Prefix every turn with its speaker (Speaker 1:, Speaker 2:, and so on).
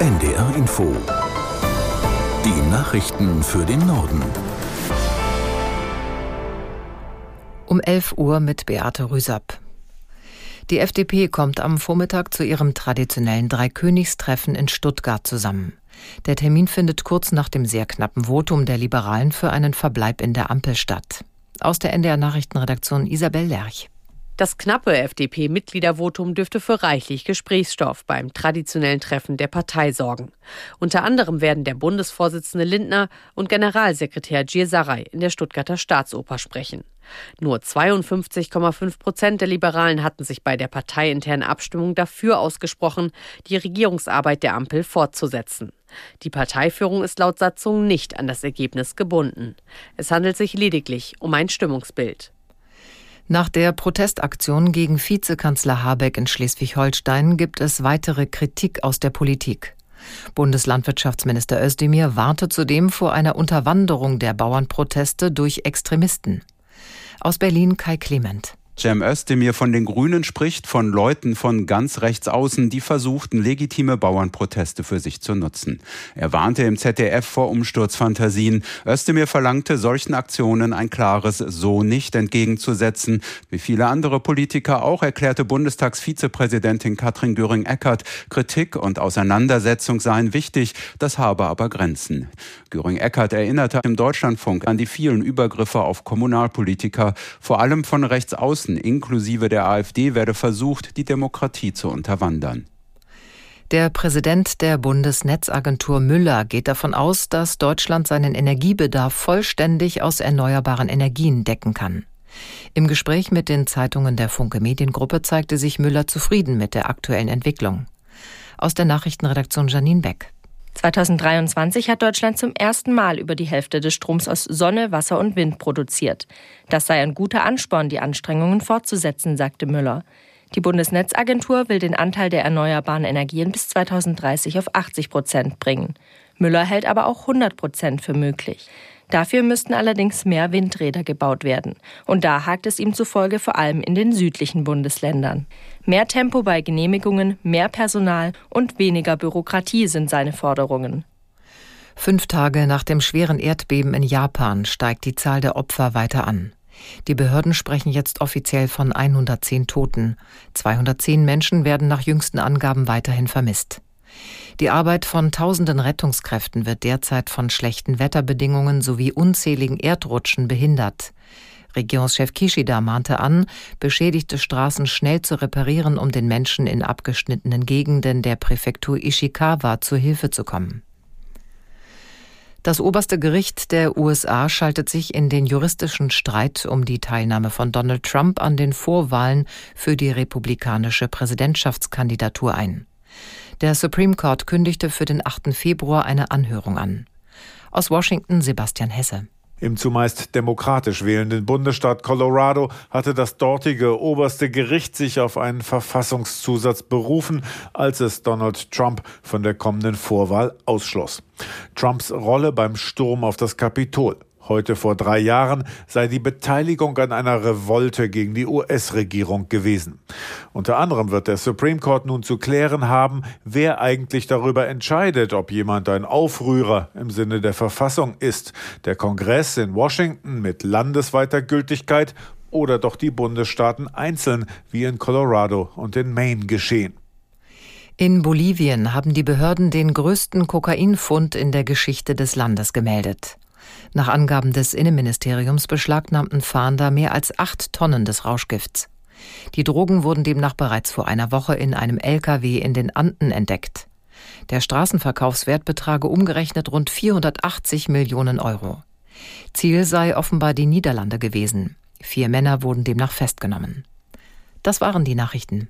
Speaker 1: NDR Info. Die Nachrichten für den Norden.
Speaker 2: Um 11 Uhr mit Beate Rüsapp. Die FDP kommt am Vormittag zu ihrem traditionellen Dreikönigstreffen in Stuttgart zusammen. Der Termin findet kurz nach dem sehr knappen Votum der Liberalen für einen Verbleib in der Ampel statt. Aus der NDR Nachrichtenredaktion Isabel Lerch.
Speaker 3: Das knappe FDP-Mitgliedervotum dürfte für reichlich Gesprächsstoff beim traditionellen Treffen der Partei sorgen. Unter anderem werden der Bundesvorsitzende Lindner und Generalsekretär Giersaray in der Stuttgarter Staatsoper sprechen. Nur 52,5 Prozent der Liberalen hatten sich bei der parteiinternen Abstimmung dafür ausgesprochen, die Regierungsarbeit der Ampel fortzusetzen. Die Parteiführung ist laut Satzung nicht an das Ergebnis gebunden. Es handelt sich lediglich um ein Stimmungsbild.
Speaker 2: Nach der Protestaktion gegen Vizekanzler Habeck in Schleswig-Holstein gibt es weitere Kritik aus der Politik. Bundeslandwirtschaftsminister Özdemir warnte zudem vor einer Unterwanderung der Bauernproteste durch Extremisten. Aus Berlin Kai Clement.
Speaker 4: Cem Özdemir von den Grünen spricht von Leuten von ganz rechts außen, die versuchten, legitime Bauernproteste für sich zu nutzen. Er warnte im ZDF vor Umsturzfantasien. Özdemir verlangte solchen Aktionen ein klares So nicht entgegenzusetzen. Wie viele andere Politiker auch erklärte Bundestagsvizepräsidentin Katrin Göring-Eckardt, Kritik und Auseinandersetzung seien wichtig, das habe aber Grenzen. Göring-Eckardt erinnerte im Deutschlandfunk an die vielen Übergriffe auf Kommunalpolitiker, vor allem von rechts außen Interessen inklusive der AfD werde versucht, die Demokratie zu unterwandern.
Speaker 2: Der Präsident der Bundesnetzagentur Müller geht davon aus, dass Deutschland seinen Energiebedarf vollständig aus erneuerbaren Energien decken kann. Im Gespräch mit den Zeitungen der Funke Mediengruppe zeigte sich Müller zufrieden mit der aktuellen Entwicklung. Aus der Nachrichtenredaktion Janine Beck.
Speaker 5: 2023 hat Deutschland zum ersten Mal über die Hälfte des Stroms aus Sonne, Wasser und Wind produziert. Das sei ein guter Ansporn, die Anstrengungen fortzusetzen, sagte Müller. Die Bundesnetzagentur will den Anteil der erneuerbaren Energien bis 2030 auf 80 Prozent bringen. Müller hält aber auch 100 Prozent für möglich. Dafür müssten allerdings mehr Windräder gebaut werden. Und da hakt es ihm zufolge vor allem in den südlichen Bundesländern. Mehr Tempo bei Genehmigungen, mehr Personal und weniger Bürokratie sind seine Forderungen.
Speaker 2: Fünf Tage nach dem schweren Erdbeben in Japan steigt die Zahl der Opfer weiter an. Die Behörden sprechen jetzt offiziell von 110 Toten. 210 Menschen werden nach jüngsten Angaben weiterhin vermisst. Die Arbeit von tausenden Rettungskräften wird derzeit von schlechten Wetterbedingungen sowie unzähligen Erdrutschen behindert. Regierungschef Kishida mahnte an, beschädigte Straßen schnell zu reparieren, um den Menschen in abgeschnittenen Gegenden der Präfektur Ishikawa zu Hilfe zu kommen. Das oberste Gericht der USA schaltet sich in den juristischen Streit um die Teilnahme von Donald Trump an den Vorwahlen für die republikanische Präsidentschaftskandidatur ein. Der Supreme Court kündigte für den 8. Februar eine Anhörung an. Aus Washington Sebastian Hesse.
Speaker 6: Im zumeist demokratisch wählenden Bundesstaat Colorado hatte das dortige oberste Gericht sich auf einen Verfassungszusatz berufen, als es Donald Trump von der kommenden Vorwahl ausschloss. Trumps Rolle beim Sturm auf das Kapitol. Heute vor drei Jahren sei die Beteiligung an einer Revolte gegen die US-Regierung gewesen. Unter anderem wird der Supreme Court nun zu klären haben, wer eigentlich darüber entscheidet, ob jemand ein Aufrührer im Sinne der Verfassung ist. Der Kongress in Washington mit landesweiter Gültigkeit oder doch die Bundesstaaten einzeln, wie in Colorado und in Maine geschehen.
Speaker 2: In Bolivien haben die Behörden den größten Kokainfund in der Geschichte des Landes gemeldet. Nach Angaben des Innenministeriums beschlagnahmten Fahnder mehr als acht Tonnen des Rauschgifts. Die Drogen wurden demnach bereits vor einer Woche in einem LKW in den Anden entdeckt. Der Straßenverkaufswert betrage umgerechnet rund 480 Millionen Euro. Ziel sei offenbar die Niederlande gewesen. Vier Männer wurden demnach festgenommen. Das waren die Nachrichten.